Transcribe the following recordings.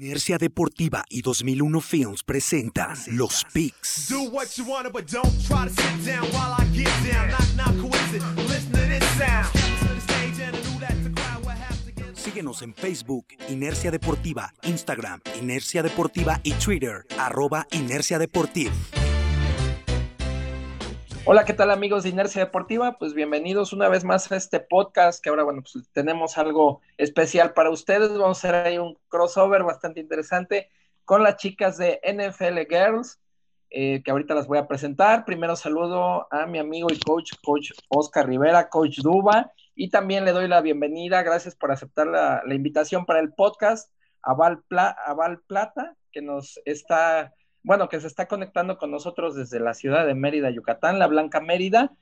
Inercia Deportiva y 2001 Films presentan Los Picks. Síguenos en Facebook, Inercia Deportiva, Instagram, Inercia Deportiva y Twitter, arroba Inercia Deportiva. Hola, ¿qué tal amigos de Inercia Deportiva? Pues bienvenidos una vez más a este podcast que ahora, bueno, pues tenemos algo especial para ustedes. Vamos a hacer ahí un crossover bastante interesante con las chicas de NFL Girls, eh, que ahorita las voy a presentar. Primero saludo a mi amigo y coach, coach Oscar Rivera, coach Duba, y también le doy la bienvenida, gracias por aceptar la, invitación para el podcast, a Val, a Val Plata, que nos está bueno, que se está conectando con nosotros desde la ciudad de Mérida, Yucatán, la Blanca Mérida.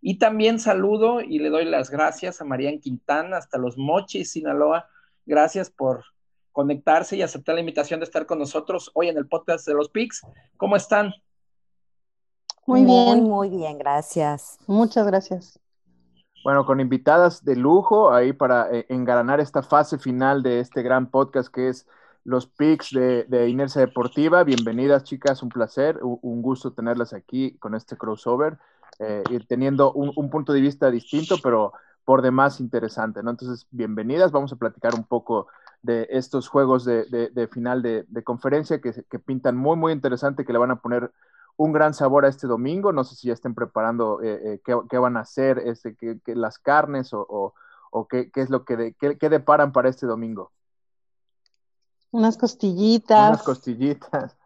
Y también saludo y le doy las gracias a María Quintana, hasta los Mochis, Sinaloa. Gracias por conectarse y aceptar la invitación de estar con nosotros hoy en el podcast de los PICS. ¿Cómo están? Muy bien. Muy, bien, gracias. Muchas gracias. Bueno, con invitadas de lujo ahí para eh, engalanar esta fase final de este gran podcast que es los picks de, Inercia Deportiva. Bienvenidas, chicas, un placer, un, gusto tenerlas aquí con este crossover eh, teniendo un, punto de vista distinto, pero por demás interesante, ¿no? Entonces, bienvenidas, vamos a platicar un poco de estos juegos de, final de, conferencia que, pintan muy, muy interesante, que le van a poner un gran sabor a este domingo. No sé si ya estén preparando eh, eh, qué, van a hacer, este, que, las carnes o, qué, es lo que, qué deparan para este domingo. Unas costillitas. Unas costillitas.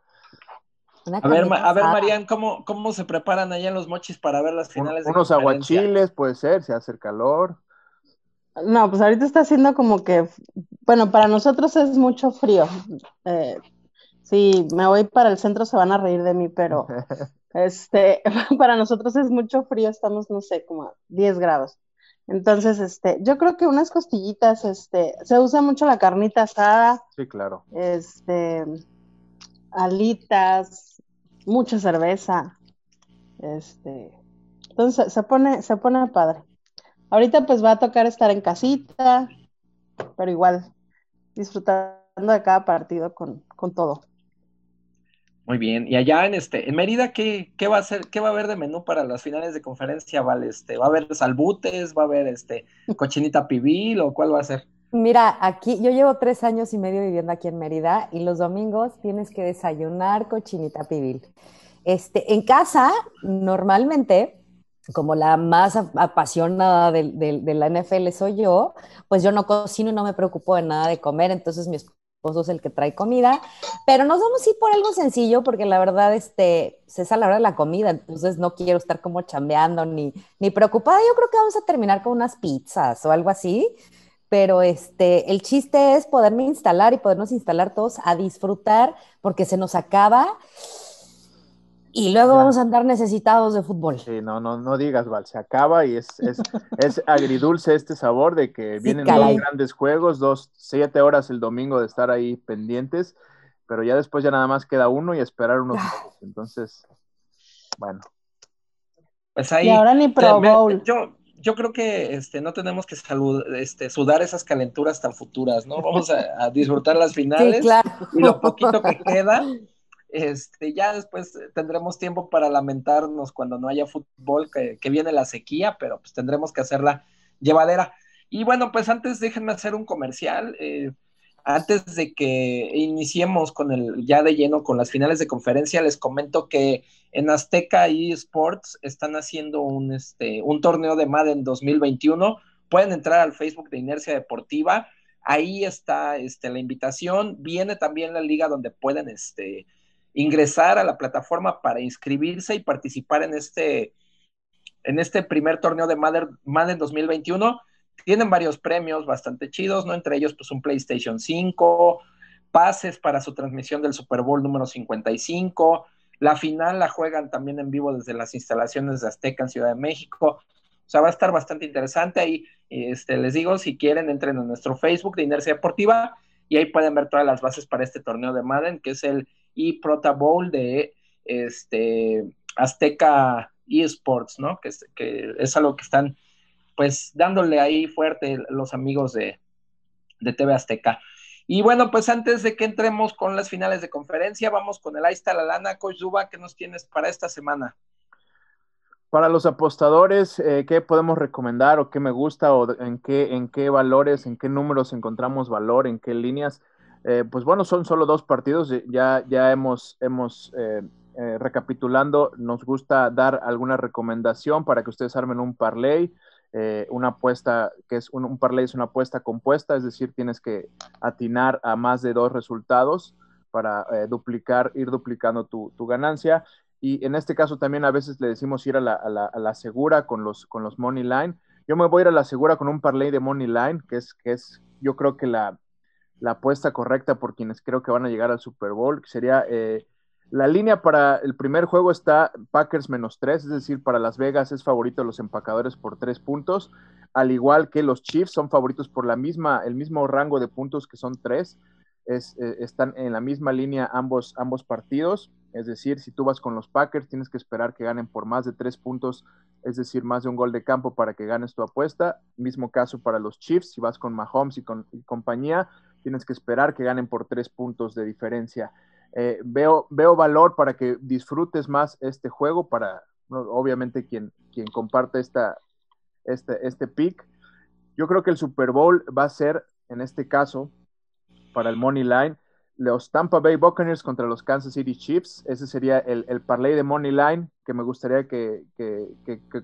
A ver, a ver, Marian, ¿cómo, ¿cómo se preparan allá en los mochis para ver las finales? unos aguachiles, puede ser, si hace calor. No, pues ahorita está haciendo como que, bueno, para nosotros es mucho frío. Eh, si me voy para el centro se van a reír de mí, pero este, para nosotros es mucho frío, estamos, no sé, como a 10 grados. Entonces, este, yo creo que unas costillitas, este, se usa mucho la carnita asada. Sí, claro. Este, alitas, mucha cerveza. Este, entonces se pone, se pone padre. Ahorita pues va a tocar estar en casita, pero igual, disfrutando de cada partido con, con todo. Muy bien. Y allá en este, en Mérida, ¿qué, qué va a ser, qué va a haber de menú para las finales de conferencia, Vale? Este, ¿va a haber salbutes? ¿Va a haber este cochinita pibil o cuál va a ser? Mira, aquí yo llevo tres años y medio viviendo aquí en Mérida y los domingos tienes que desayunar cochinita pibil. Este, en casa, normalmente, como la más apasionada de, de, la NFL soy yo, pues yo no cocino y no me preocupo de nada de comer, entonces mi esposo es el que trae comida, pero nos vamos a por algo sencillo porque la verdad, este, es a la hora de la comida, entonces no quiero estar como chambeando ni, ni preocupada. Yo creo que vamos a terminar con unas pizzas o algo así, pero este, el chiste es poderme instalar y podernos instalar todos a disfrutar porque se nos acaba y luego vamos a andar necesitados de fútbol. Sí, no, no, no digas, Val, se acaba y es, es, es agridulce este sabor de que vienen dos grandes juegos, dos, siete horas el domingo de estar ahí pendientes, pero ya después ya nada más queda uno y esperar unos ah. Entonces, bueno. Pues ahí. Y ahora ni Pro Bowl. Yo, yo creo que este, no tenemos que salud, este, sudar esas calenturas tan futuras, ¿no? Vamos a, disfrutar las finales y lo poquito que queda este, ya después tendremos tiempo para lamentarnos cuando no haya fútbol, que, viene la sequía, pero pues tendremos que hacerla llevadera. Y bueno, pues antes déjenme hacer un comercial. Eh, antes de que iniciemos con el ya de lleno con las finales de conferencia, les comento que en Azteca eSports están haciendo un, este, un torneo de Madden 2021. Pueden entrar al Facebook de Inercia Deportiva. Ahí está este, la invitación. Viene también la liga donde pueden este, ingresar a la plataforma para inscribirse y participar en este, en este primer torneo de Madden, 2021. Tienen varios premios bastante chidos, ¿no? Entre ellos, pues un PlayStation 5, pases para su transmisión del Super Bowl número 55. La final la juegan también en vivo desde las instalaciones de Azteca en Ciudad de México. O sea, va a estar bastante interesante ahí. Este, les digo, si quieren, entren a nuestro Facebook de Inercia Deportiva y ahí pueden ver todas las bases para este torneo de Madden, que es el y Prota Bowl de este, Azteca eSports, ¿no? Que que es algo que están pues dándole ahí fuerte los amigos de, de TV Azteca. Y bueno, pues antes de que entremos con las finales de conferencia, vamos con el Ahí está la lana. Coach Duba, ¿qué nos tienes para esta semana? Para los apostadores, eh, ¿qué podemos recomendar o qué me gusta o en qué, en qué valores, en qué números encontramos valor, en qué líneas? Eh, pues bueno, son solo dos partidos, ya, ya hemos, hemos eh, recapitulando, nos gusta dar alguna recomendación para que ustedes armen un parlay. una apuesta que es un, parlay es una apuesta compuesta, es decir, tienes que atinar a más de dos resultados para duplicar, ir duplicando tu, tu, ganancia. Y en este caso también a veces le decimos ir a la, a la, segura con los, con los money line. Yo me voy a ir a la segura con un parlay de money line, que es, que es yo creo que la, la apuesta correcta por quienes creo que van a llegar al Super Bowl, que sería eh, la línea para el primer juego está Packers menos tres, es decir, para Las Vegas es favorito los empacadores por tres puntos, al igual que los Chiefs son favoritos por la misma, el mismo rango de puntos que son tres. Es, eh, están en la misma línea ambos, ambos partidos. Es decir, si tú vas con los Packers, tienes que esperar que ganen por más de tres puntos, es decir, más de un gol de campo para que ganes tu apuesta. Mismo caso para los Chiefs, si vas con Mahomes y, con, compañía, tienes que esperar que ganen por tres puntos de diferencia. Eh, veo, veo valor para que disfrutes más este juego, para obviamente quien, quien comparte esta, este, este pick. Yo creo que el Super Bowl va a ser, en este caso, para el Money Line, los Tampa Bay Buccaneers contra los Kansas City Chiefs. Ese sería el, el parlay de Money Line que me gustaría que,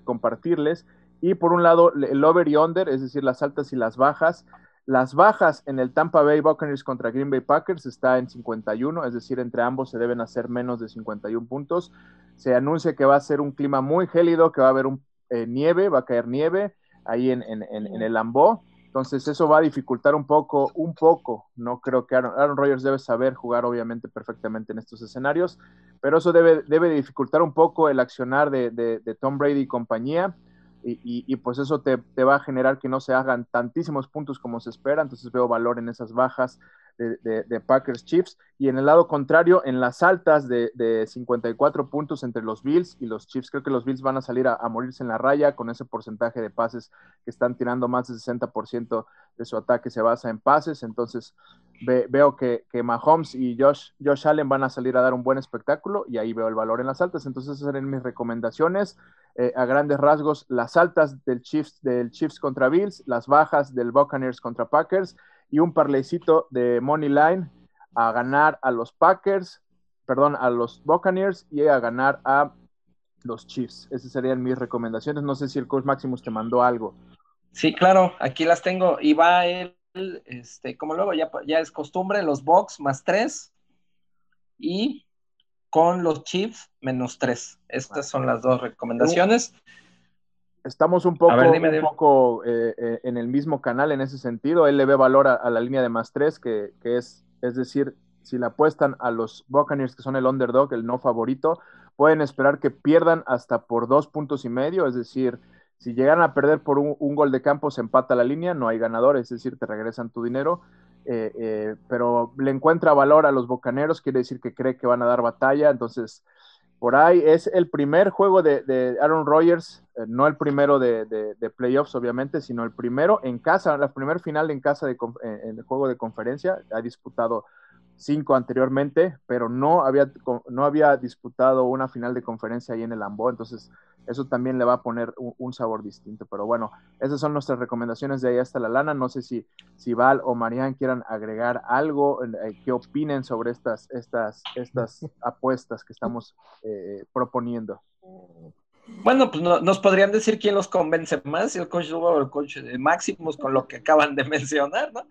compartirles. Y por un lado, el over y under, es decir, las altas y las bajas. Las bajas en el Tampa Bay Buccaneers contra Green Bay Packers está en 51, es decir, entre ambos se deben hacer menos de 51 puntos. Se anuncia que va a ser un clima muy gélido, que va a haber un, eh, nieve, va a caer nieve ahí en, el Lambeau. Entonces eso va a dificultar un poco, un poco. No creo que Aaron, Rodgers debe saber jugar obviamente perfectamente en estos escenarios, pero eso debe, debe dificultar un poco el accionar de, Tom Brady y compañía. Y, pues eso te, te, va a generar que no se hagan tantísimos puntos como se espera. Entonces veo valor en esas bajas de, Packers Chiefs. Y en el lado contrario, en las altas de, 54 puntos entre los Bills y los Chiefs. Creo que los Bills van a salir a, morirse en la raya con ese porcentaje de pases que están tirando más del 60% de su ataque se basa en pases. Entonces veo que, que, Mahomes y Josh, Josh Allen van a salir a dar un buen espectáculo y ahí veo el valor en las altas. Entonces esas serían mis recomendaciones. Eh, a grandes rasgos, las altas del Chiefs, del Chiefs contra Bills, las bajas del Buccaneers contra Packers y un parleycito de Money Line a ganar a los Packers, perdón, a los Buccaneers y a ganar a los Chiefs. Esas serían mis recomendaciones. No sé si el coach Maximus te mandó algo. Sí, claro, aquí las tengo. Y va él, este, como luego ya, ya es costumbre, los Bucks más tres y con los Chiefs menos tres. Estas son las dos recomendaciones. Estamos un poco, un poco eh, eh, en el mismo canal en ese sentido. Él le ve valor a, la línea de más tres, que, es, es decir, si le apuestan a los Buccaneers, que son el underdog, el no favorito, pueden esperar que pierdan hasta por dos puntos y medio, es decir, si llegan a perder por un, gol de campo, se empata la línea, no hay ganador, es decir, te regresan tu dinero, eh, pero le encuentra valor a los Bocaneros, quiere decir que cree que van a dar batalla, entonces por ahí es el primer juego de, Aaron Rodgers, eh, no el primero de, playoffs, obviamente, sino el primero en casa, la primer final en casa de, juego de conferencia. Ha disputado cinco anteriormente, pero no había, no había disputado una final de conferencia ahí en el Ambo, entonces eso también le va a poner un, sabor distinto. Pero bueno, esas son nuestras recomendaciones de ahí hasta la lana. No sé si, si Val o Marian quieran agregar algo, eh, qué opinen sobre estas, estas, estas apuestas que estamos eh, proponiendo. Bueno, pues nos podrían decir quién los convence más, si el coach Duba o el coach de Máximos con lo que acaban de mencionar, ¿no?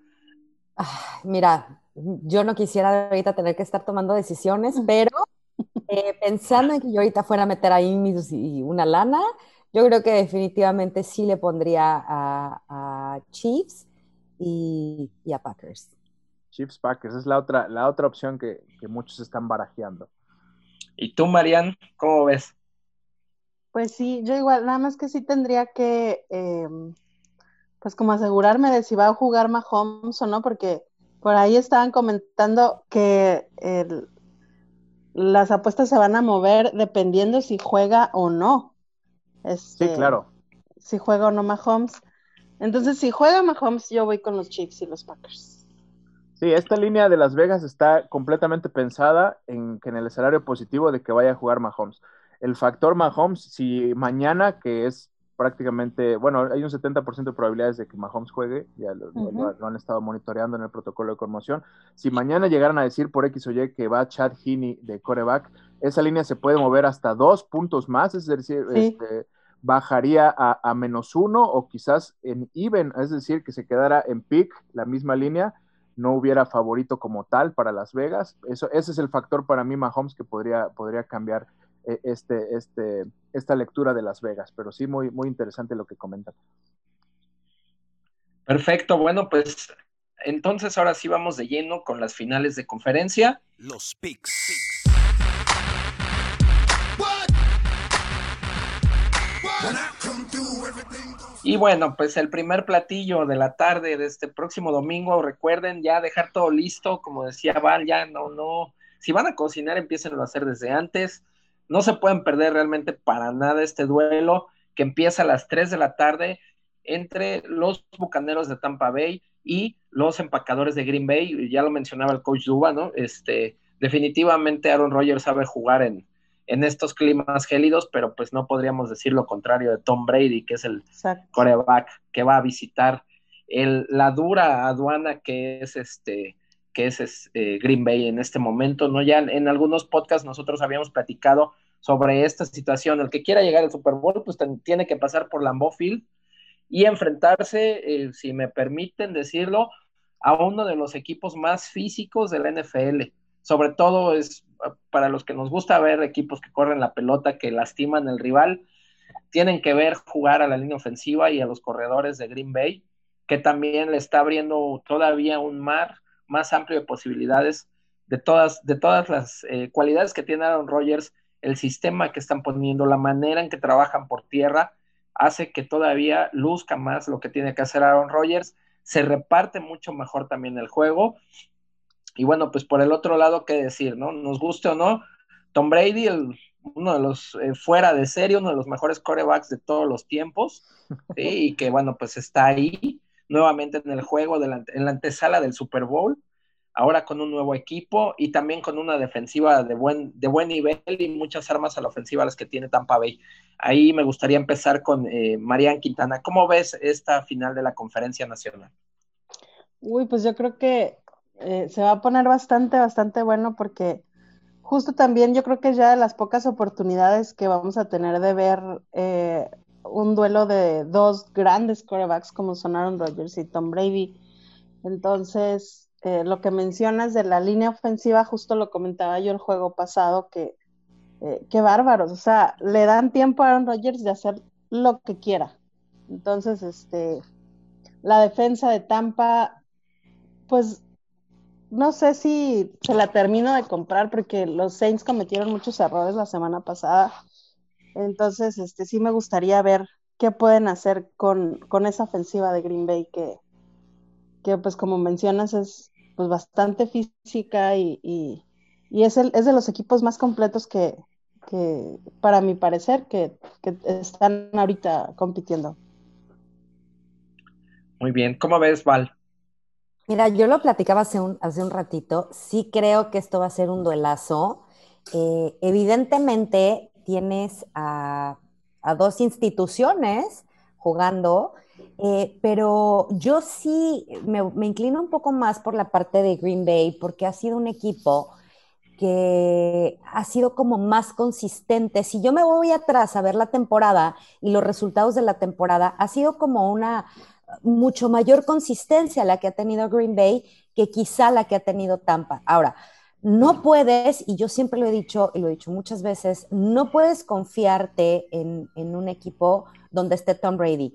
mira, yo no quisiera ahorita tener que estar tomando decisiones, pero eh, pensando en que yo ahorita fuera a meter ahí una lana, yo creo que definitivamente sí le pondría a, Chiefs y, a Packers. Chiefs Packers es la otra, la otra opción que, muchos están barajeando. ¿Y tú, Marian, cómo ves? Pues sí, yo igual, nada más que sí tendría que, em, pues como asegurarme de si va a jugar Mahomes o no, porque por ahí estaban comentando que el, las apuestas se van a mover dependiendo si juega o no. Este, sí, claro. Si juega o no Mahomes. Entonces, si juega Mahomes, yo voy con los Chiefs y los Packers. Sí, esta línea de Las Vegas está completamente pensada en que en el escenario positivo de que vaya a jugar Mahomes. El factor Mahomes, si mañana, que es prácticamente, bueno, hay un 70% de probabilidades de que Mahomes juegue, ya lo, han estado monitoreando en el protocolo de conmoción. Si mañana llegaran a decir por X o Y que va Chad Heaney de coreback, esa línea se puede mover hasta dos puntos más, es decir, este, bajaría a, menos uno o quizás en even, es decir, que se quedara en pick la misma línea, no hubiera favorito como tal para Las Vegas. Eso, ese es el factor para mí, Mahomes, que podría, podría cambiar este, este, esta lectura de Las Vegas, pero sí muy, muy interesante lo que comentan. Perfecto, bueno, pues entonces ahora sí vamos de lleno con las finales de conferencia. Los picks. Y bueno, pues el primer platillo de la tarde de este próximo domingo, recuerden ya dejar todo listo, como decía Val, ya no, no, si van a cocinar empiecen a hacer desde antes, no se pueden perder realmente para nada este duelo que empieza a las 3 de la tarde entre los Bucaneros de Tampa Bay y los empacadores de Green Bay. Ya lo mencionaba el coach Duba, ¿no? Este, definitivamente Aaron Rodgers sabe jugar en, en estos climas gélidos, pero pues no podríamos decir lo contrario de Tom Brady, que es el coreback que va a visitar el, la dura aduana que es este que es, eh, Green Bay en este momento, ¿no? Ya en algunos podcasts nosotros habíamos platicado sobre esta situación. El que quiera llegar al Super Bowl, pues tiene que pasar por Lambeau Field y enfrentarse, eh, si me permiten decirlo, a uno de los equipos más físicos de la NFL. Sobre todo es para los que nos gusta ver equipos que corren la pelota, que lastiman al rival, tienen que ver jugar a la línea ofensiva y a los corredores de Green Bay, que también le está abriendo todavía un mar más amplio de posibilidades de todas, de todas las eh, cualidades que tiene Aaron Rodgers, el sistema que están poniendo, la manera en que trabajan por tierra, hace que todavía luzca más lo que tiene que hacer Aaron Rodgers, se reparte mucho mejor también el juego. Y bueno, pues por el otro lado, ¿qué decir, no? Nos guste o no, Tom Brady, uno de los eh, fuera de serie, uno de los mejores corebacks de todos los tiempos, y que bueno, pues está ahí nuevamente en el juego, de en la antesala del Super Bowl, ahora con un nuevo equipo y también con una defensiva de buen, de buen nivel y muchas armas a la ofensiva las que tiene Tampa Bay. Ahí me gustaría empezar con eh, Marian Quintana. ¿Cómo ves esta final de la conferencia nacional? Uy, pues yo creo que eh, se va a poner bastante, bastante bueno porque justo también yo creo que ya de las pocas oportunidades que vamos a tener de ver eh, un duelo de dos grandes quarterbacks como son Aaron Rodgers y Tom Brady. Entonces, eh, lo que mencionas de la línea ofensiva, justo lo comentaba yo el juego pasado, que eh, qué bárbaros, o sea, le dan tiempo a Aaron Rodgers de hacer lo que quiera. Entonces, este, la defensa de Tampa, pues no sé si se la termino de comprar porque los Saints cometieron muchos errores la semana pasada entonces, este, sí me gustaría ver qué pueden hacer con, esa ofensiva de Green Bay que, que pues como mencionas es pues bastante física y, es, el, es de los equipos más completos que, para mi parecer, que, están ahorita compitiendo. Muy bien, ¿cómo ves, Val? Mira, yo lo platicaba hace un, hace un ratito, sí creo que esto va a ser un duelazo. Eh, evidentemente, tienes a, dos instituciones jugando, eh, pero yo sí me, inclino un poco más por la parte de Green Bay porque ha sido un equipo que ha sido como más consistente. Si yo me voy atrás a ver la temporada y los resultados de la temporada, ha sido como una mucho mayor consistencia la que ha tenido Green Bay que quizá la que ha tenido Tampa. Ahora, no puedes, y yo siempre lo he dicho y lo he dicho muchas veces, no puedes confiarte en, en, un equipo donde esté Tom Brady.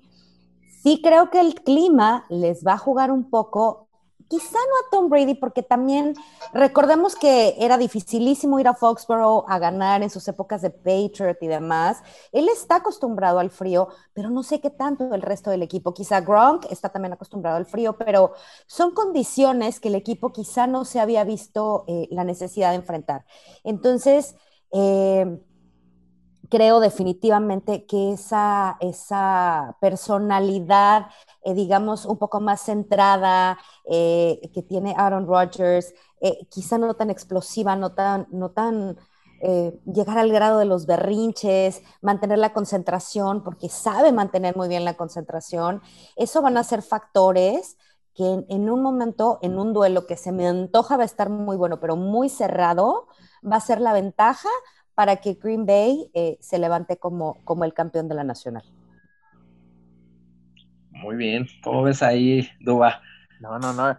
Sí creo que el clima les va a jugar un poco quizá no a Tom Brady, porque también recordemos que era dificilísimo ir a Foxborough a ganar en sus épocas de Patriot y demás. Él está acostumbrado al frío, pero no sé qué tanto el resto del equipo. Quizá Gronk está también acostumbrado al frío, pero son condiciones que el equipo quizá no se había visto eh, la necesidad de enfrentar. Entonces, eh, creo definitivamente que esa, esa personalidad, eh, digamos, un poco más centrada eh, que tiene Aaron Rodgers, eh, quizá no tan explosiva, no tan, no tan llegar al grado de los berrinches, mantener la concentración, porque sabe mantener muy bien la concentración, eso van a ser factores que en, un momento, en un duelo que se me antoja va a estar muy bueno, pero muy cerrado, va a ser la ventaja para que Green Bay eh, se levante como, como el campeón de la nacional. Muy bien, ¿cómo ves ahí, Duba? No, no, no.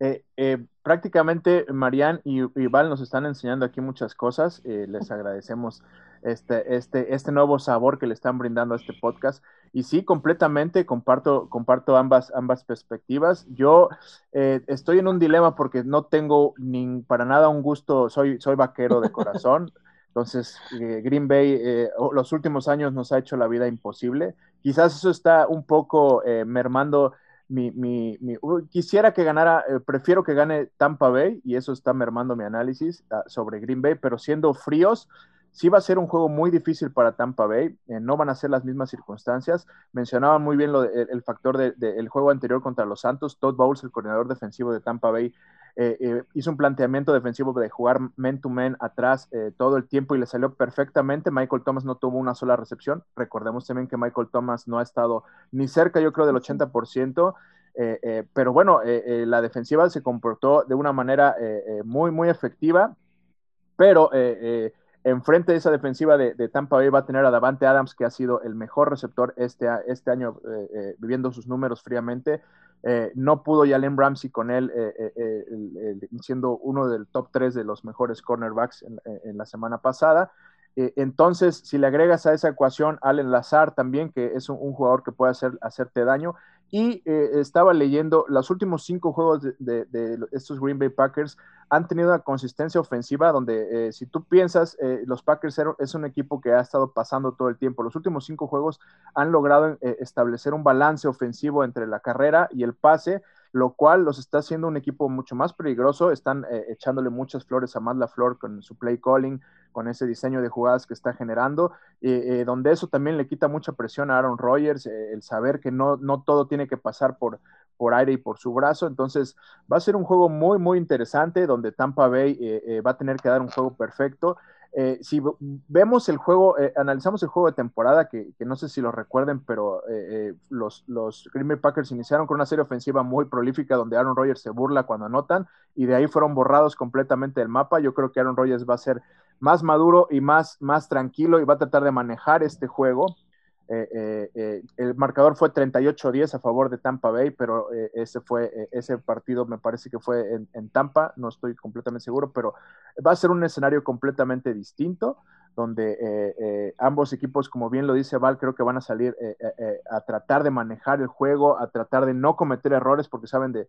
Eh, eh, prácticamente Marian y, Val nos están enseñando aquí muchas cosas. les agradecemos este, este, este nuevo sabor que le están brindando a este podcast. Y sí, completamente comparto, comparto ambas, ambas perspectivas. Yo estoy en un dilema porque no tengo ni para nada un gusto, soy, soy vaquero de corazón. Entonces, eh, Green Bay eh, los últimos años nos ha hecho la vida imposible. Quizás eso está un poco eh, mermando mi, mi, quisiera que ganara, prefiero que gane Tampa Bay y eso está mermando mi análisis ah, sobre Green Bay, pero siendo fríos, sí va a ser un juego muy difícil para Tampa Bay, no van a ser las mismas circunstancias. Mencionaban muy bien lo el, factor del juego anterior contra los Santos. Todd Bowles, el coordinador defensivo de Tampa Bay, eh, eh, hizo un planteamiento defensivo de jugar men to men atrás eh, todo el tiempo y le salió perfectamente. Michael Thomas no tuvo una sola recepción. Recordemos también que Michael Thomas no ha estado ni cerca, yo creo, del 80%. pero bueno, la defensiva se comportó de una manera muy, muy efectiva, pero enfrente de esa defensiva de, Tampa Bay va a tener a Davante Adams, que ha sido el mejor receptor este, este año, viviendo sus números fríamente. Eh, no pudo Jalen Ramsey con él, eh, eh, siendo uno del top 3 de los mejores cornerbacks en, la semana pasada. entonces, si le agregas a esa ecuación Allen Lazar también, que es un, jugador que puede hacer, hacerte daño, y estaba leyendo los últimos cinco juegos de, estos Green Bay Packers han tenido una consistencia ofensiva donde si tú piensas, los Packers es un equipo que ha estado pasando todo el tiempo. Los últimos cinco juegos han logrado establecer un balance ofensivo entre la carrera y el pase, lo cual los está haciendo un equipo mucho más peligroso. Están eh, echándole muchas flores a Matt LaFleur con su play calling, con ese diseño de jugadas que está generando, eh, eh, donde eso también le quita mucha presión a Aaron Rodgers, el saber que no, no todo tiene que pasar por, por aire y por su brazo. Entonces va a ser un juego muy, muy interesante donde Tampa Bay va a tener que dar un juego perfecto. Eh, si vemos el juego, eh, analizamos el juego de temporada, que, no sé si lo recuerden, pero eh, los, los, Green Bay Packers iniciaron con una serie ofensiva muy prolífica donde Aaron Rodgers se burla cuando anotan y de ahí fueron borrados completamente del mapa. Yo creo que Aaron Rodgers va a ser más maduro y más, más tranquilo y va a tratar de manejar este juego eh, eh, eh, el marcador fue 38-10 a favor de Tampa Bay, pero ese fue ese partido me parece que fue en, Tampa, no estoy completamente seguro, pero va a ser un escenario completamente distinto, donde ambos equipos, como bien lo dice Val, creo que van a salir a tratar de manejar el juego, a tratar de no cometer errores, porque saben de,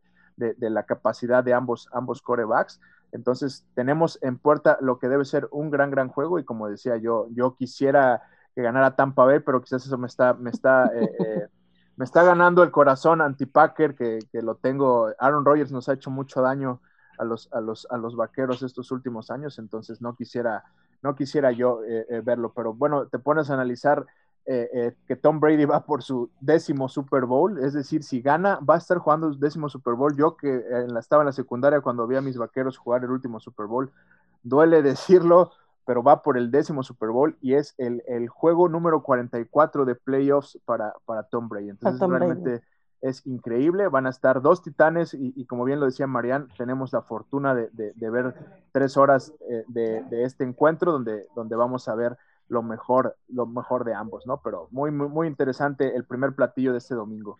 la capacidad de ambos, ambos corebacks. Entonces, tenemos en puerta lo que debe ser un gran, gran juego, y como decía yo, yo quisiera que ganara Tampa Bay, pero quizás eso me está, me está, eh, eh, me está ganando el corazón anti-Packer, que, que, lo tengo. Aaron Rodgers nos ha hecho mucho daño a los, a los, a los vaqueros estos últimos años, entonces no quisiera, no quisiera yo eh, verlo, pero bueno, te pones a analizar que Tom Brady va por su décimo Super Bowl, es decir, si gana, va a estar jugando su décimo Super Bowl. Yo que estaba en la secundaria cuando vi a mis vaqueros jugar el último Super Bowl, duele decirlo, pero va por el décimo Super Bowl y es el, juego número 44 de playoffs para, para Tom Brady. Entonces realmente es increíble. Van a estar dos titanes y, como bien lo decía Marianne, tenemos la fortuna de, ver tres horas eh, de, este encuentro donde, donde vamos a ver lo mejor, lo mejor de ambos, ¿no? Pero muy, muy, muy interesante el primer platillo de este domingo.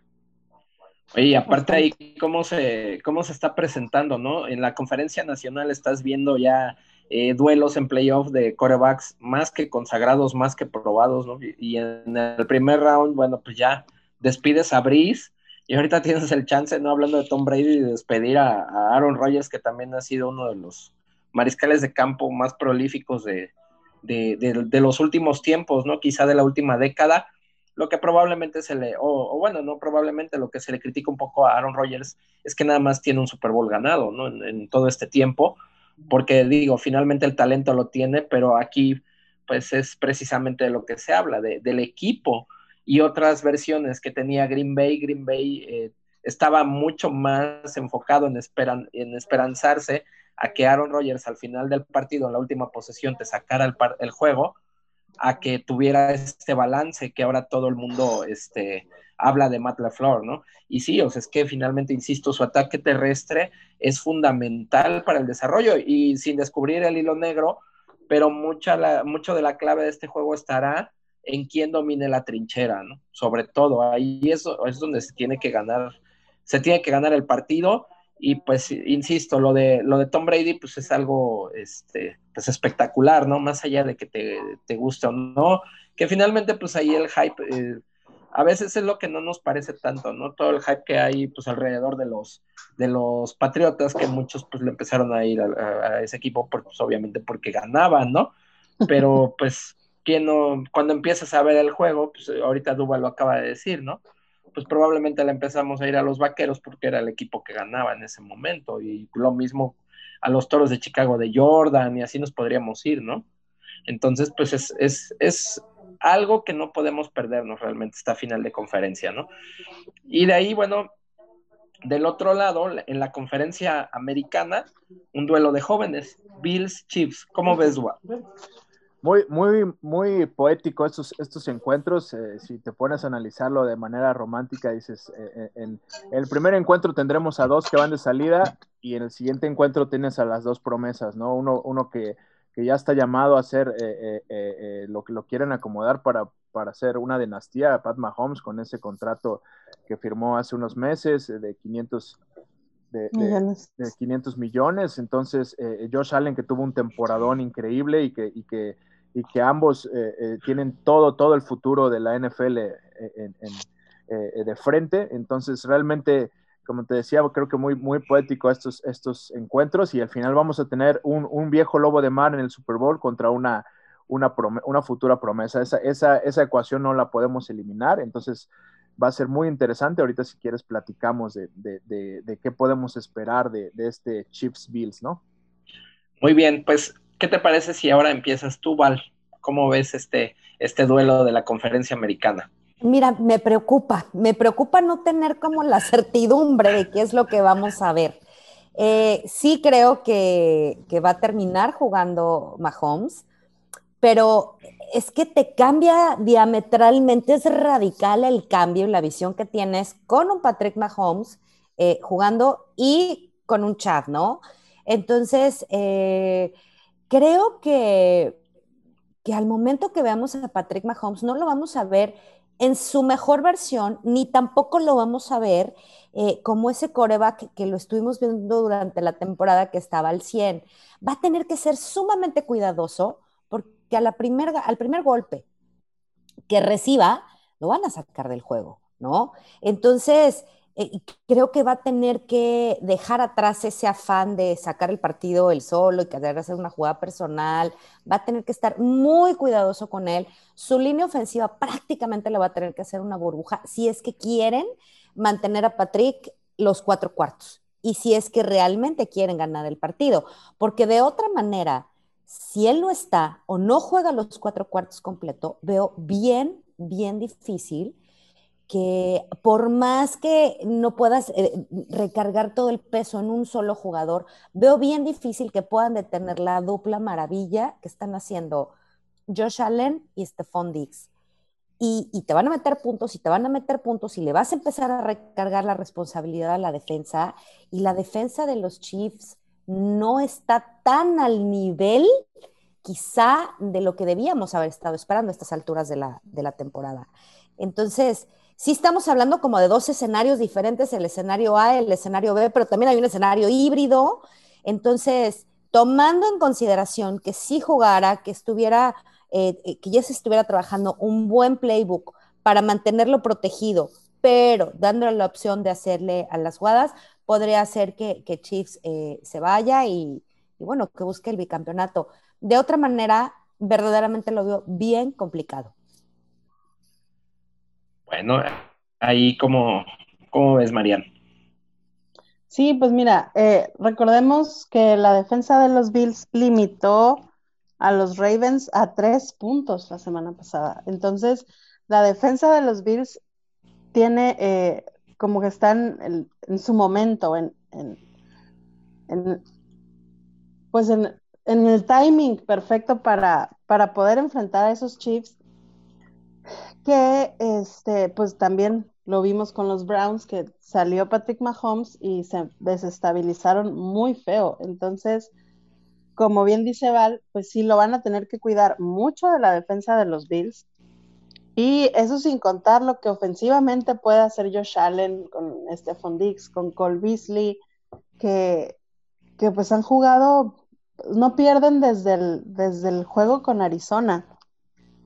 Oye, aparte ahí, ¿cómo se, cómo se está presentando, no? En la conferencia nacional estás viendo ya eh, duelos en playoff de corebacks más que consagrados, más que probados, ¿no? Y, en el primer round, bueno, pues ya despides a Brice y ahorita tienes el chance, ¿no? Hablando de Tom Brady, de despedir a, Aaron Rodgers, que también ha sido uno de los mariscales de campo más prolíficos de, de, los últimos tiempos, ¿no? Quizá de la última década. Lo que probablemente se le, o, bueno, no probablemente, lo que se le critica un poco a Aaron Rodgers es que nada más tiene un Super Bowl ganado, ¿no? en todo este tiempo porque digo, finalmente el talento lo tiene, pero aquí pues es precisamente de lo que se habla, del equipo y otras versiones que tenía Green Bay. Green Bay eh, estaba mucho más enfocado en, esperan, en esperanzarse a que Aaron Rodgers al final del partido, en la última posesión, te sacara el, el juego, a que tuviera este balance que ahora todo el mundo este, habla de Matt LaFleur, ¿no? Y sí, o sea, es que finalmente, insisto, su ataque terrestre es fundamental para el desarrollo y sin descubrir el hilo negro, pero mucha mucho de la clave de este juego estará en quién domine la trinchera, ¿no? Sobre todo, ahí es, es donde se tiene que ganar, se tiene que ganar el partido y pues, insisto, lo de, lo de Tom Brady, pues es algo, este, pues espectacular, ¿no? Más allá de que te, te guste o no, que finalmente, pues ahí el hype... Eh, a veces es lo que no nos parece tanto, ¿no? Todo el hype que hay pues alrededor de los de los Patriotas, que muchos pues le empezaron a ir a, ese equipo, pues obviamente porque ganaban, ¿no? Pero pues, ¿quién no? Cuando empiezas a ver el juego, pues ahorita Duba lo acaba de decir, ¿no? Pues probablemente le empezamos a ir a los Vaqueros porque era el equipo que ganaba en ese momento, y lo mismo a los Toros de Chicago de Jordan, y así nos podríamos ir, ¿no? Entonces, pues es, es, es algo que no podemos perdernos realmente esta final de conferencia, ¿no? Y de ahí, bueno, del otro lado, en la conferencia americana, un duelo de jóvenes, Bills Chiefs. ¿Cómo ves, Dua? Muy, muy, muy poético estos, estos encuentros. Eh, si te pones a analizarlo de manera romántica, dices, eh, eh, en, el primer encuentro tendremos a dos que van de salida y en el siguiente encuentro tienes a las dos promesas, ¿no? Uno, uno que que ya está llamado a hacer eh, eh, eh, lo que lo quieren acomodar para, para hacer una dinastía, Pat Mahomes, con ese contrato que firmó hace unos meses de 500, de, millones. De, 500 millones. Entonces, Josh Allen, que tuvo un temporadón increíble y que, y que, y que ambos tienen todo, todo el futuro de la NFL de frente. Entonces, realmente como te decía, creo que muy, muy poético estos, estos encuentros y al final vamos a tener un, viejo lobo de mar en el Super Bowl contra una, una, una futura promesa. Esa, esa, esa, ecuación no la podemos eliminar, entonces va a ser muy interesante. Ahorita si quieres platicamos de, de, qué podemos esperar de, este Chiefs Bills, ¿no? Muy bien, pues, ¿qué te parece si ahora empiezas tú, Val? ¿Cómo ves este, este duelo de la conferencia americana? Mira, me preocupa, me preocupa no tener como la certidumbre de qué es lo que vamos a ver. Eh, sí creo que, va a terminar jugando Mahomes, pero es que te cambia diametralmente, es radical el cambio en la visión que tienes con un Patrick Mahomes eh, jugando y con un Chad, ¿no? Entonces, eh, creo que, que al momento que veamos a Patrick Mahomes, no lo vamos a ver en su mejor versión, ni tampoco lo vamos a ver eh, como ese coreback que lo estuvimos viendo durante la temporada que estaba al 100. Va a tener que ser sumamente cuidadoso porque a la al primer golpe que reciba, lo van a sacar del juego, ¿no? Entonces, eh, creo que va a tener que dejar atrás ese afán de sacar el partido él solo y querer hacer una jugada personal, va a tener que estar muy cuidadoso con él. Su línea ofensiva prácticamente le va a tener que hacer una burbuja si es que quieren mantener a Patrick los cuatro cuartos y si es que realmente quieren ganar el partido, porque de otra manera, si él no está o no juega los cuatro cuartos completo, veo bien, bien difícil que por más que no puedas eh, recargar todo el peso en un solo jugador, veo bien difícil que puedan detener la dupla maravilla que están haciendo Josh Allen y Stephon Diggs. Y, te van a meter puntos y te van a meter puntos y le vas a empezar a recargar la responsabilidad a la defensa. Y la defensa de los Chiefs no está tan al nivel quizá de lo que debíamos haber estado esperando a estas alturas de la, de la temporada. Entonces, sí estamos hablando como de dos escenarios diferentes, el escenario A, el escenario B, pero también hay un escenario híbrido. Entonces, tomando en consideración que sí jugara, que estuviera, eh, eh, que ya se estuviera trabajando un buen playbook para mantenerlo protegido, pero dándole la opción de hacerle a las jugadas, podría hacer que, Chiefs eh, se vaya y, y bueno, que busque el bicampeonato. De otra manera, verdaderamente lo veo bien complicado. Bueno, ahí como, ¿cómo ves, Marian? Sí, pues mira, eh, recordemos que la defensa de los Bills limitó a los Ravens a tres puntos la semana pasada. Entonces, la defensa de los Bills tiene eh, como que están en, su momento, en, pues en, el timing perfecto para, para poder enfrentar a esos Chiefs que este, pues también lo vimos con los Browns, que salió Patrick Mahomes y se desestabilizaron muy feo. Entonces, como bien dice Val, pues sí lo van a tener que cuidar mucho de la defensa de los Bills. Y eso sin contar lo que ofensivamente puede hacer Josh Allen con Stephon Diggs, con Cole Beasley, que, que pues han jugado, no pierden desde el, desde el juego con Arizona.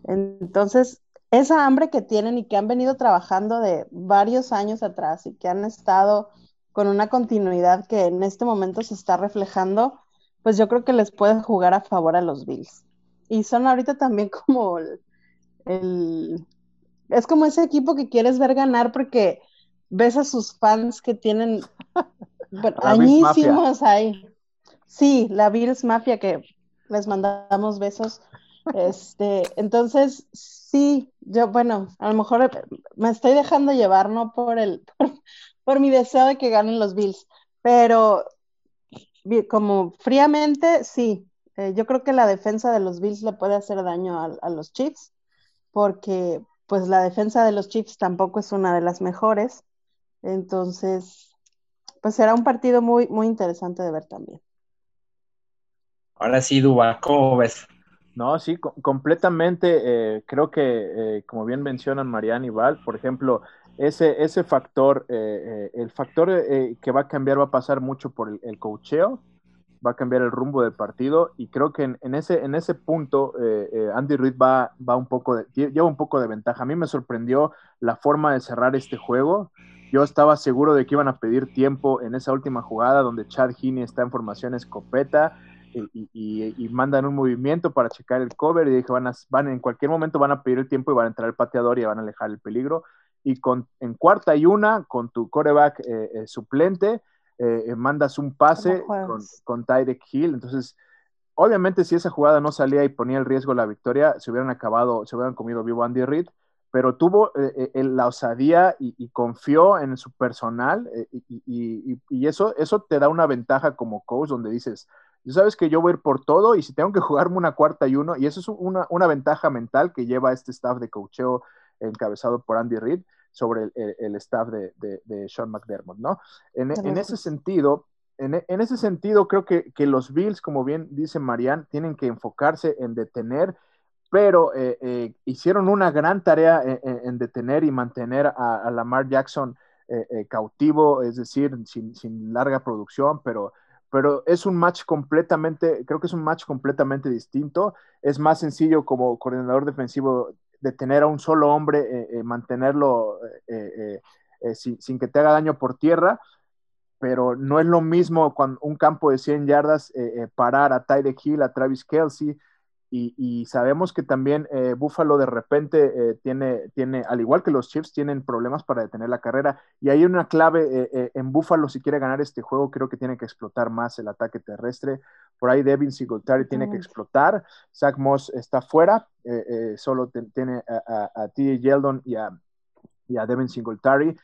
Entonces, esa hambre que tienen y que han venido trabajando de varios años atrás y que han estado con una continuidad que en este momento se está reflejando, pues yo creo que les puede jugar a favor a los Bills. Y son ahorita también como el, es como ese equipo que quieres ver ganar porque ves a sus fans que tienen añísimos ahí. Sí, la Bills Mafia que les mandamos besos. Este, entonces, sí, yo, bueno, a lo mejor me estoy dejando llevar, no por el, por, mi deseo de que ganen los Bills, pero como fríamente, sí, eh, yo creo que la defensa de los Bills le puede hacer daño a, los Chiefs, porque pues la defensa de los Chiefs tampoco es una de las mejores, entonces, pues será un partido muy, muy interesante de ver también. Ahora sí, Duba, ¿cómo ves? No, sí, completamente. Eh, creo que, eh, como bien mencionan Mariana y Val, por ejemplo, ese, ese factor, eh, el factor que va a cambiar va a pasar mucho por el, el, cocheo, va a cambiar el rumbo del partido y creo que en, ese, en ese punto Andy Reid va, va un poco de, lleva un poco de ventaja. A mí me sorprendió la forma de cerrar este juego. Yo estaba seguro de que iban a pedir tiempo en esa última jugada donde Chad Heaney está en formación escopeta y, mandan un movimiento para checar el cover y dije, van, a, van en cualquier momento van a pedir el tiempo y van a entrar el pateador y van a alejar el peligro. Y con, en cuarta y una, con tu coreback eh, eh, suplente, eh, mandas un pase con, con Tyreek Hill. Entonces, obviamente si esa jugada no salía y ponía el riesgo la victoria, se hubieran acabado, se hubieran comido vivo Andy Reid, pero tuvo la osadía y, confió en su personal y, y, eso, eso te da una ventaja como coach donde dices, Tú sabes que yo voy a ir por todo y si tengo que jugarme una cuarta y uno, y eso es una, ventaja mental que lleva este staff de coacheo encabezado por Andy Reid sobre el, staff de, Sean McDermott, ¿no? En, ese sentido, en, ese sentido, creo que, los Bills, como bien dice Marianne, tienen que enfocarse en detener, pero eh, eh, hicieron una gran tarea en, detener y mantener a, Lamar Jackson eh, cautivo, es decir, sin, sin larga producción, pero pero es un match completamente, creo que es un match completamente distinto. Es más sencillo como coordinador defensivo de tener a un solo hombre, eh, eh, mantenerlo eh, sin, que te haga daño por tierra, pero no es lo mismo cuando un campo de 100 yardas parar a Tyreek Hill, a Travis Kelsey, y, sabemos que también eh, Buffalo de repente eh, tiene, tiene, al igual que los Chiefs, tienen problemas para detener la carrera. Y hay una clave eh, en Buffalo, si quiere ganar este juego, creo que tiene que explotar más el ataque terrestre. Por ahí Devin Singletary tiene que explotar. Zach Moss está fuera, solo tiene a, a, T. Yeldon y a, y a Devin Singletary.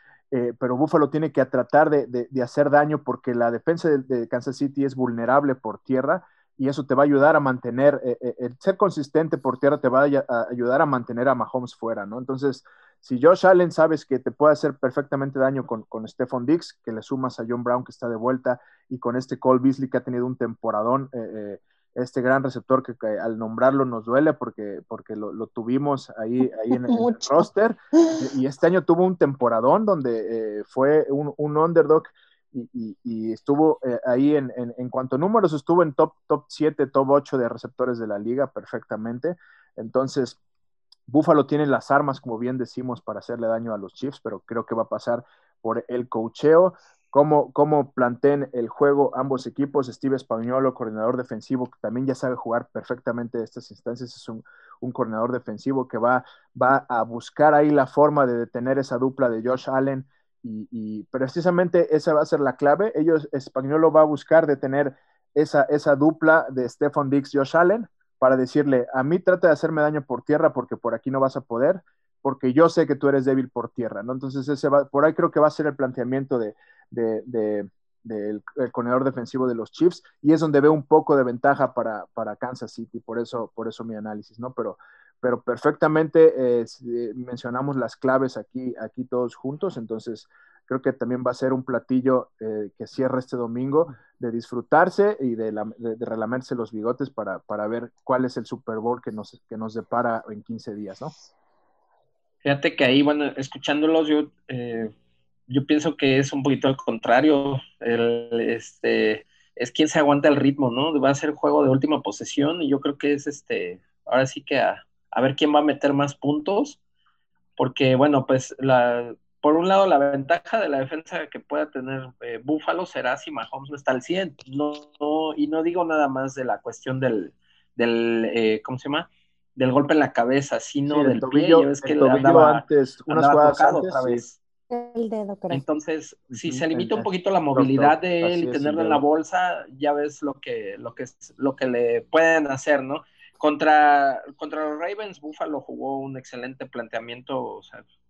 pero Buffalo tiene que tratar de, hacer daño porque la defensa de Kansas City es vulnerable por tierra y eso te va a ayudar a mantener, eh, eh, el ser consistente por tierra te va a, ayudar a mantener a Mahomes fuera, ¿no? Entonces, si Josh Allen sabes que te puede hacer perfectamente daño con, con Stephon Dix, que le sumas a John Brown que está de vuelta, y con este Cole Beasley que ha tenido un temporadón, eh, este gran receptor que, al nombrarlo nos duele porque, porque lo, tuvimos ahí, ahí en, el roster, y este año tuvo un temporadón donde fue un, un underdog y, estuvo eh, ahí en, en, cuanto a números, estuvo en top, top 7, top 8 de receptores de la liga perfectamente. Entonces, Buffalo tiene las armas, como bien decimos, para hacerle daño a los Chiefs, pero creo que va a pasar por el cocheo. Cómo, cómo planteen el juego ambos equipos. Steve Españolo, coordinador defensivo, que también ya sabe jugar perfectamente estas instancias, es un, un, coordinador defensivo que va, va a buscar ahí la forma de detener esa dupla de Josh Allen y, precisamente esa va a ser la clave. Ellos, Españolo va a buscar detener esa, esa dupla de Stefan Dix, Josh Allen, para decirle, a mí trata de hacerme daño por tierra porque por aquí no vas a poder, porque yo sé que tú eres débil por tierra, ¿no? Entonces, ese va, por ahí creo que va a ser el planteamiento de, del corredor defensivo de los Chiefs y es donde veo un poco de ventaja para, para Kansas City, por eso, por eso mi análisis, ¿no? Pero, pero perfectamente eh, mencionamos las claves aquí, aquí todos juntos, entonces creo que también va a ser un platillo eh, que cierra este domingo de disfrutarse y de, de, relamerse los bigotes para, para, ver cuál es el Super Bowl que nos, que nos depara en 15 días, ¿no? Fíjate que ahí, bueno, escuchándolos, yo, eh, yo pienso que es un poquito al contrario. El, este, es quien se aguanta el ritmo, ¿no? Va a ser juego de última posesión y yo creo que es este, ahora sí que a, a ver quién va a meter más puntos, porque bueno, pues la, por un lado, la ventaja de la defensa que pueda tener eh, Buffalo será si Mahomes no está al 100. No, y no digo nada más de la cuestión del, del eh, ¿cómo se llama? Del golpe en la cabeza, sino del pie. ves que andaba, antes, unas jugadas otra vez. El dedo, Entonces, si se limita un poquito la movilidad de él y tenerlo en la bolsa, ya ves lo que, lo que, lo que le pueden hacer, ¿no? Contra, contra los Ravens, Buffalo jugó un excelente planteamiento,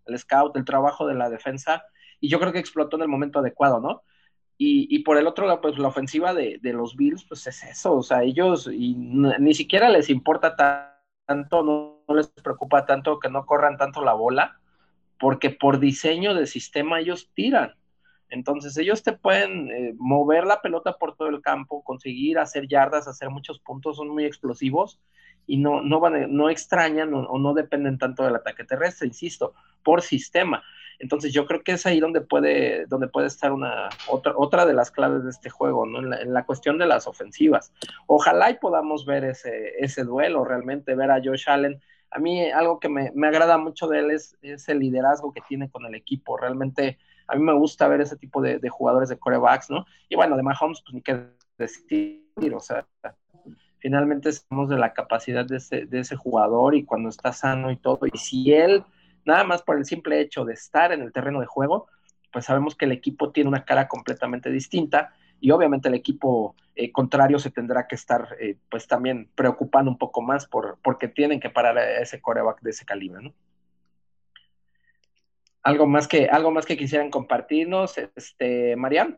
el scout, el trabajo de la defensa, y yo creo que explotó en el momento adecuado, ¿no? Y, por el otro lado, pues la ofensiva de, los Bills, pues es eso, o sea, ellos y ni siquiera les importa tanto, no, les preocupa tanto que no corran tanto la bola, porque por diseño de sistema ellos tiran. Entonces ellos te pueden eh, mover la pelota por todo el campo, conseguir hacer yardas, hacer muchos puntos, son muy explosivos y no, no, van, no extrañan o, no dependen tanto del ataque terrestre, insisto, por sistema. Entonces yo creo que es ahí donde puede, donde puede estar una, otra, otra de las claves de este juego, ¿no? En la, cuestión de las ofensivas. Ojalá y podamos ver ese, ese duelo, realmente ver a Josh Allen. A mí algo que me, agrada mucho de él es, es, el liderazgo que tiene con el equipo. Realmente a mí me gusta ver ese tipo de, de jugadores de corebacks, ¿no? Y bueno, de Mahomes, pues ni qué decir, o sea, finalmente sabemos de la capacidad de ese, de ese jugador y cuando está sano y todo. Y si él, nada más por el simple hecho de estar en el terreno de juego, pues sabemos que el equipo tiene una cara completamente distinta y obviamente el equipo eh, contrario se tendrá que estar eh, pues también preocupando un poco más por, porque tienen que parar ese coreback de ese calibre, ¿no? Algo más que, algo más que quisieran compartirnos, este, Mariam.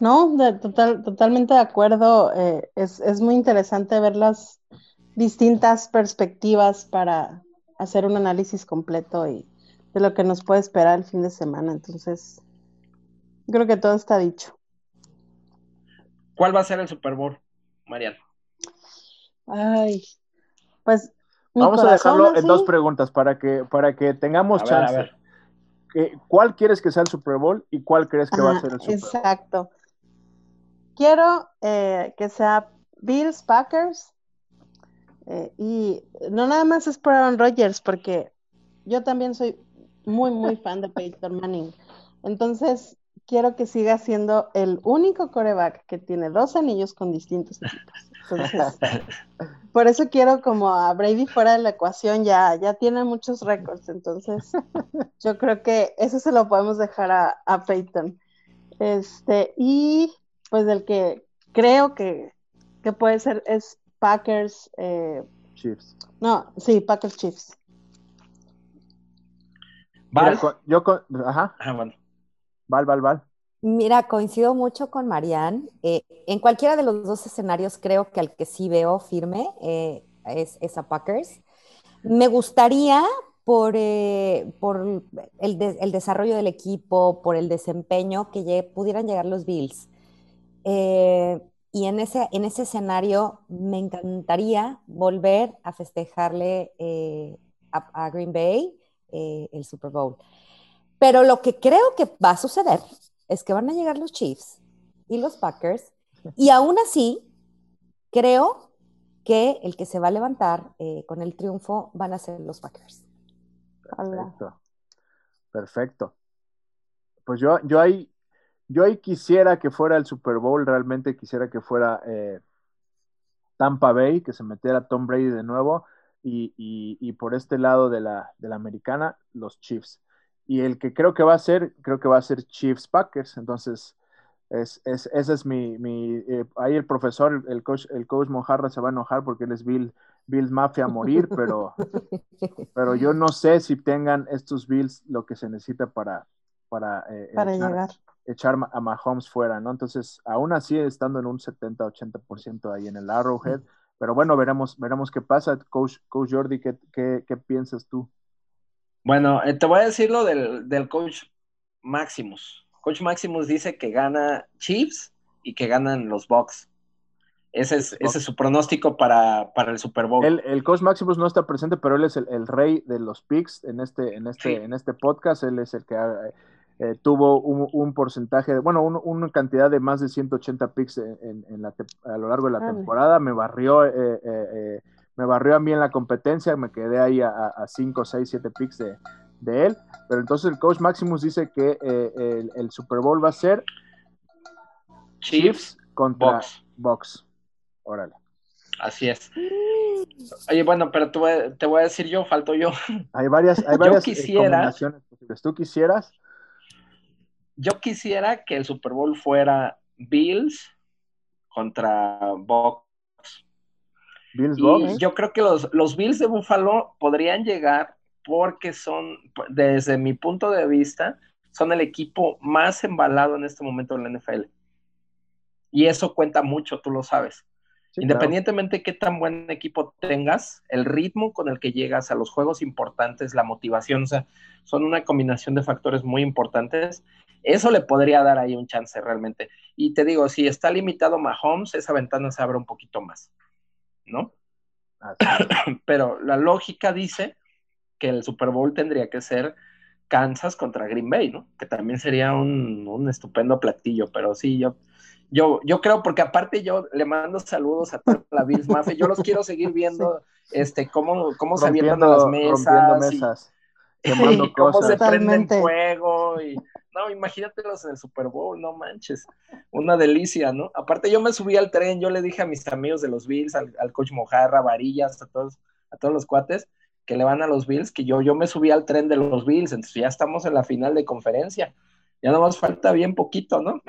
No, total, totalmente de acuerdo. Eh, es, muy interesante ver las distintas perspectivas para hacer un análisis completo y de lo que nos puede esperar el fin de semana. Entonces, creo que todo está dicho. ¿Cuál va a ser el Super Bowl, Mariana? Ay, pues. Vamos a dejarlo en dos preguntas para que, para que tengamos chance. ¿Cuál quieres que sea el Super Bowl y cuál crees que va a ser el Super Bowl? Exacto quiero eh, que sea Bills Packers. Eh, y no nada más es por Aaron Rodgers, porque yo también soy muy, muy fan de Peyton Manning. Entonces, quiero que siga siendo el único coreback que tiene dos anillos con distintos equipos. Por eso quiero como a Brady fuera de la ecuación, ya, ya tiene muchos récords. Entonces, yo creo que eso se lo podemos dejar a, a Peyton. Este, y pues del que creo que, puede ser es Packers. Eh, Chiefs. No, sí, Packers Chiefs. Val. yo ajá. Ah, Val, Val, Val. Mira, coincido mucho con Marianne. Eh, en cualquiera de los dos escenarios creo que al que sí veo firme eh, es, a Packers. Me gustaría por, por el, el, desarrollo del equipo, por el desempeño, que pudieran llegar los Bills. Eh, y en ese, en ese escenario me encantaría volver a festejarle eh, a, Green Bay eh, el Super Bowl. Pero lo que creo que va a suceder es que van a llegar los Chiefs y los Packers y aún así creo que el que se va a levantar con el triunfo van a ser los Packers. Perfecto. Perfecto. Pues yo, yo ahí yo ahí quisiera que fuera el Super Bowl, realmente quisiera que fuera eh, Tampa Bay, que se metiera Tom Brady de nuevo, y, por este lado de la, de la, americana, los Chiefs. Y el que creo que va a ser, creo que va a ser Chiefs Packers. Entonces, Es, es, ese es mi, mi eh, ahí el profesor, el coach, el coach Mojarra se va a enojar porque él es Bill, Bills Mafia a morir, pero, pero yo no sé si tengan estos Bills lo que se necesita para, para, eh, para llegar. Echar a Mahomes fuera, ¿no? Entonces, aún así estando en un 70-80% ahí en el Arrowhead, pero bueno, veremos, veremos qué pasa. Coach, coach Jordi, ¿qué, qué, qué piensas tú? Bueno, eh, te voy a decir lo del, del coach Maximus. Coach Maximus dice que gana Chiefs y que ganan los Bucks. Ese es, ese es su pronóstico para, para, el Super Bowl. El, el, coach Maximus no está presente, pero él es el, el rey de los picks en este, en este, sí. en este podcast. Él es el que eh, tuvo un, un, porcentaje, de, bueno, un, una cantidad de más de 180 picks en, en la, a lo largo de la temporada. Me barrió, eh, eh, me barrió a mí en la competencia, me quedé ahí a, 5, 6, 7 picks de, de, él. Pero entonces el coach Maximus dice que eh, el, el, Super Bowl va a ser Chiefs, contra Box. Box. Órale. Así es. Oye, bueno, pero te voy, a, te voy a decir yo, falto yo. Hay varias, hay varias quisiera, combinaciones posibles. ¿Tú quisieras? Yo quisiera que el Super Bowl fuera Bills contra Box. Bills Box. yo creo que los, los Bills de Buffalo podrían llegar porque son, desde mi punto de vista, son el equipo más embalado en este momento en la NFL. Y eso cuenta mucho, tú lo sabes. Sí, Independientemente claro. de qué tan buen equipo tengas, el ritmo con el que llegas a los juegos importantes, la motivación, o sea, son una combinación de factores muy importantes. Eso le podría dar ahí un chance realmente. Y te digo, si está limitado Mahomes, esa ventana se abre un poquito más, ¿no? Pero la lógica dice que el Super Bowl tendría que ser Kansas contra Green Bay, ¿no? Que también sería un, un estupendo platillo, pero sí, yo, yo, yo creo, porque aparte yo le mando saludos a toda la Bills Mafia, yo los quiero seguir viendo, sí. este, cómo, cómo se avientan las mesas, mesas y, y cómo se prenden fuego, y no, imagínatelos en el Super Bowl, no manches, una delicia, ¿no? Aparte yo me subí al tren, yo le dije a mis amigos de los Bills, al, al coach Mojarra, Varillas, a todos, a todos los cuates, que le van a los Bills, que yo, yo me subí al tren de los Bills, entonces ya estamos en la final de conferencia, ya nomás falta bien poquito, ¿no?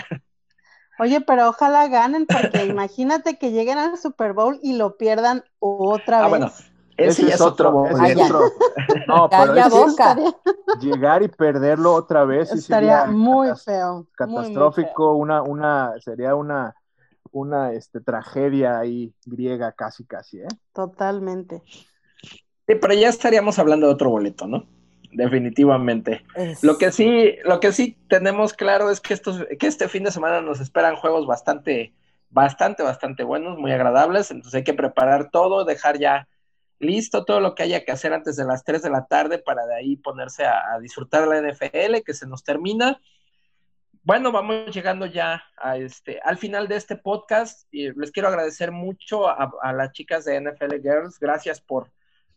Oye, pero ojalá ganen, porque imagínate que lleguen al Super Bowl y lo pierdan otra ah, vez. Bueno, ese, ese es otro. Es otro. No, pero Calla boca. llegar y perderlo otra vez estaría sería muy feo. Catastrófico, muy, muy una, una, sería una, una este, tragedia ahí griega casi, casi, ¿eh? Totalmente. Sí, pero ya estaríamos hablando de otro boleto, ¿no? Definitivamente. Es... Lo que sí, lo que sí tenemos claro es que estos, que este fin de semana nos esperan juegos bastante, bastante, bastante buenos, muy agradables. Entonces hay que preparar todo, dejar ya listo todo lo que haya que hacer antes de las 3 de la tarde para de ahí ponerse a, disfrutar la NFL, que se nos termina. Bueno, vamos llegando ya este, al final de este podcast y les quiero agradecer mucho a, a las chicas de NFL Girls. Gracias por,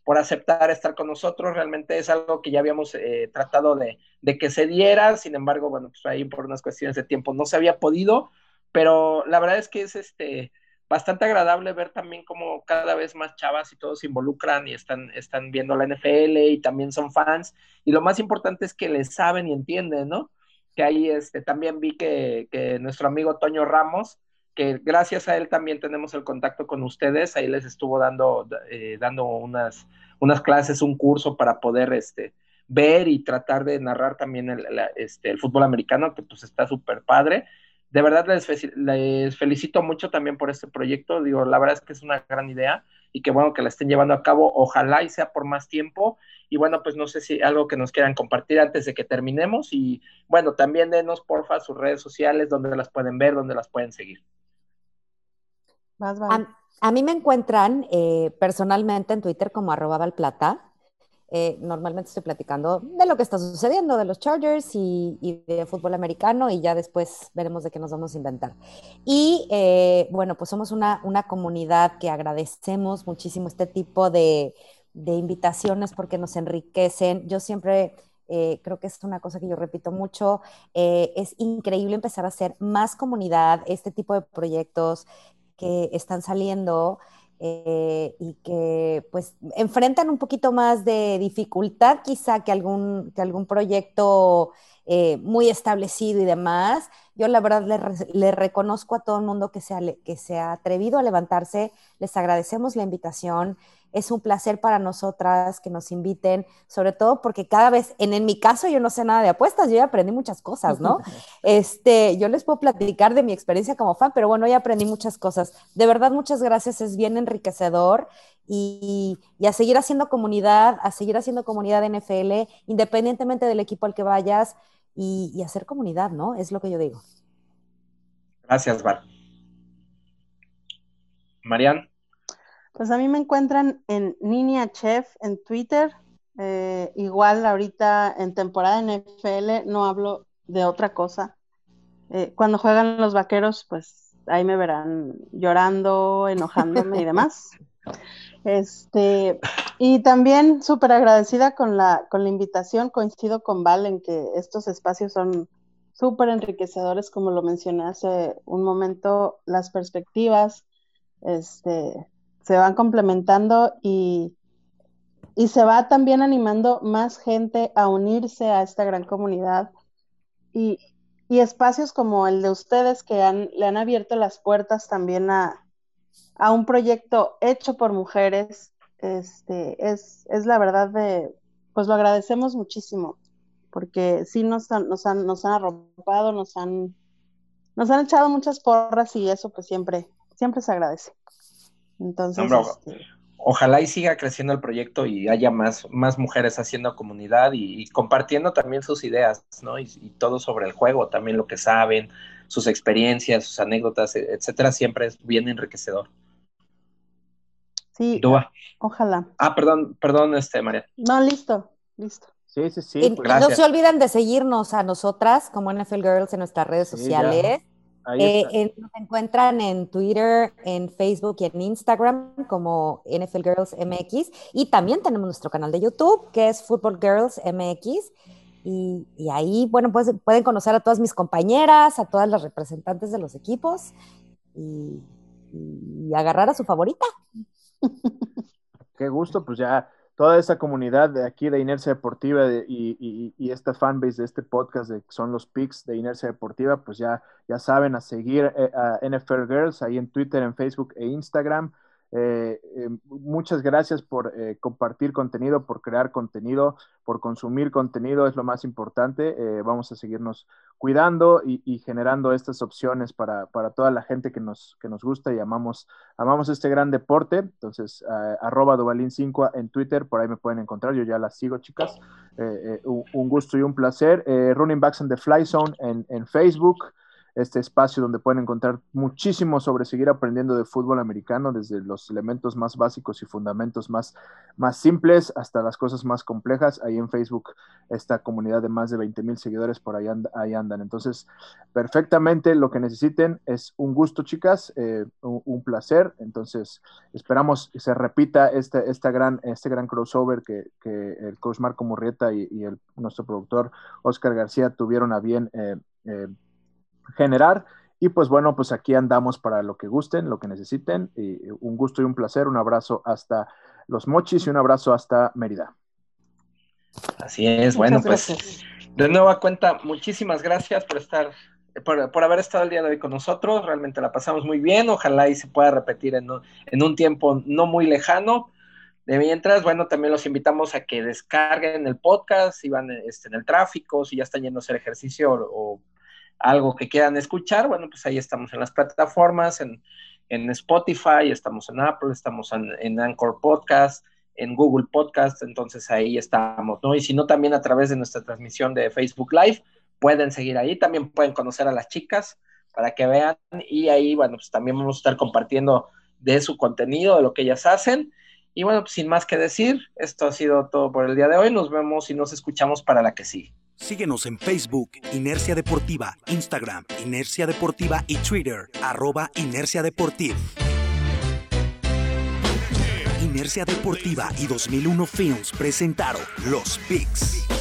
por aceptar estar con nosotros. Realmente es algo que ya habíamos eh, tratado de, de, que se diera, sin embargo, bueno, pues ahí por unas cuestiones de tiempo no se había podido, pero la verdad es que es este bastante agradable ver también como cada vez más chavas y todos se involucran y están, están viendo la NFL y también son fans, y lo más importante es que les saben y entienden, ¿no? Que ahí este, también vi que, que nuestro amigo Toño Ramos, que gracias a él también tenemos el contacto con ustedes, ahí les estuvo dando, eh, dando unas, unas clases, un curso para poder este, ver y tratar de narrar también el, el, este, el fútbol americano, que pues está súper padre. De verdad les, les, felicito mucho también por este proyecto, digo, la verdad es que es una gran idea y que bueno que la estén llevando a cabo, ojalá y sea por más tiempo, y bueno, pues no sé si algo que nos quieran compartir antes de que terminemos, y bueno, también denos porfa sus redes sociales, donde las pueden ver, donde las pueden seguir. A, a, mí me encuentran eh, personalmente en Twitter como arroba valplata. Eh, normalmente estoy platicando de lo que está sucediendo, de los Chargers y, de fútbol americano y ya después veremos de qué nos vamos a inventar. Y eh, bueno, pues somos una, una, comunidad que agradecemos muchísimo este tipo de, de invitaciones porque nos enriquecen. Yo siempre eh, creo que es una cosa que yo repito mucho, es increíble empezar a hacer más comunidad, este tipo de proyectos que están saliendo, eh, y que pues enfrentan un poquito más de dificultad quizá que algún, que algún proyecto eh, muy establecido y demás. Yo la verdad le, reconozco a todo el mundo que que se ha atrevido a levantarse, les agradecemos la invitación, es un placer para nosotras que nos inviten, sobre todo porque cada vez, en, mi caso yo no sé nada de apuestas, yo ya aprendí muchas cosas, ¿no? Este, yo les puedo platicar de mi experiencia como fan, pero bueno, ya aprendí muchas cosas. De verdad, muchas gracias, es bien enriquecedor y, a seguir haciendo comunidad, a seguir haciendo comunidad de NFL, independientemente del equipo al que vayas y, y hacer comunidad, ¿no? Es lo que yo digo. Gracias, Val. Marian. Pues a mí me encuentran en Niña Chef en Twitter. Eh, igual ahorita en temporada NFL no hablo de otra cosa. Eh, cuando juegan los vaqueros, pues ahí me verán llorando, enojándome y demás. Este, y también súper agradecida con la, con la invitación, coincido con Val en que estos espacios son súper enriquecedores, como lo mencioné hace un momento, las perspectivas, este, se van complementando y, y se va también animando más gente a unirse a esta gran comunidad y, y espacios como el de ustedes que han, le han abierto las puertas también a, a un proyecto hecho por mujeres, este, es, es la verdad de, pues lo agradecemos muchísimo, porque sí nos han, nos han, nos han arropado, nos han, nos han echado muchas porras y eso pues siempre, siempre se agradece. Entonces, este, ojalá y siga creciendo el proyecto y haya más, más mujeres haciendo comunidad y, compartiendo también sus ideas, ¿no? Y, todo sobre el juego, también lo que saben, sus experiencias, sus anécdotas, e, etcétera, siempre es bien enriquecedor. Sí, ojalá. Ah, perdón, perdón, este, María. No, listo, listo. Sí, sí, sí. Pues, no se olviden de seguirnos a nosotras como NFL Girls en nuestras redes sociales. Eh, nos encuentran en Twitter, en Facebook y en Instagram como NFL Girls MX. Y también tenemos nuestro canal de YouTube, que es Football Girls MX. Y, ahí, bueno, pues pueden conocer a todas mis compañeras, a todas las representantes de los equipos y, y agarrar a su favorita. Qué gusto, pues ya toda esa comunidad de aquí de Inercia Deportiva y, esta fanbase de este podcast de, que son los pics de Inercia Deportiva, pues ya, ya saben a seguir eh, a NFL Girls ahí en Twitter, en Facebook e Instagram. Eh, eh, muchas gracias por eh, compartir contenido, por crear contenido, por consumir contenido, es lo más importante. vamos a seguirnos cuidando y, generando estas opciones para, toda la gente que nos, que nos gusta y amamos, amamos este gran deporte. Entonces, arroba Dubalín5 en Twitter, por ahí me pueden encontrar, yo ya las sigo, chicas. Un, gusto y un placer. Running Backs in the Fly Zone en, en Facebook este espacio donde pueden encontrar muchísimo sobre seguir aprendiendo de fútbol americano, desde los elementos más básicos y fundamentos más, más simples hasta las cosas más complejas. Ahí en Facebook, esta comunidad de más de 20 mil seguidores por ahí, ahí, andan. Entonces, perfectamente lo que necesiten es un gusto, chicas, eh, un, placer. Entonces, esperamos que se repita este, esta gran, este gran crossover que, el coach Marco Murrieta y, el, nuestro productor Oscar García tuvieron a bien. Eh, eh, generar. Y pues bueno, pues aquí andamos para lo que gusten, lo que necesiten. Y un gusto y un placer. Un abrazo hasta Los Mochis y un abrazo hasta Mérida. Así es, bueno, pues de nueva cuenta, muchísimas gracias por estar, por, haber estado el día de hoy con nosotros. Realmente la pasamos muy bien. Ojalá y se pueda repetir en, en un tiempo no muy lejano. De mientras, bueno, también los invitamos a que descarguen el podcast, si van este, en el tráfico, si ya están yendo a hacer ejercicio o algo que quieran escuchar, bueno, pues ahí estamos en las plataformas, en, Spotify, estamos en Apple, estamos en, Anchor Podcast, en Google Podcast, entonces ahí estamos, ¿no? Y si no, también a través de nuestra transmisión de Facebook Live, pueden seguir ahí, también pueden conocer a las chicas para que vean y ahí, bueno, pues también vamos a estar compartiendo de su contenido, de lo que ellas hacen. Y bueno, pues sin más que decir, esto ha sido todo por el día de hoy. Nos vemos y nos escuchamos para la que sigue. Síguenos en Facebook, Inercia Deportiva, Instagram, Inercia Deportiva y Twitter, arroba Inercia Deportiva. Inercia Deportiva y 2001 Films presentaron Los Picks.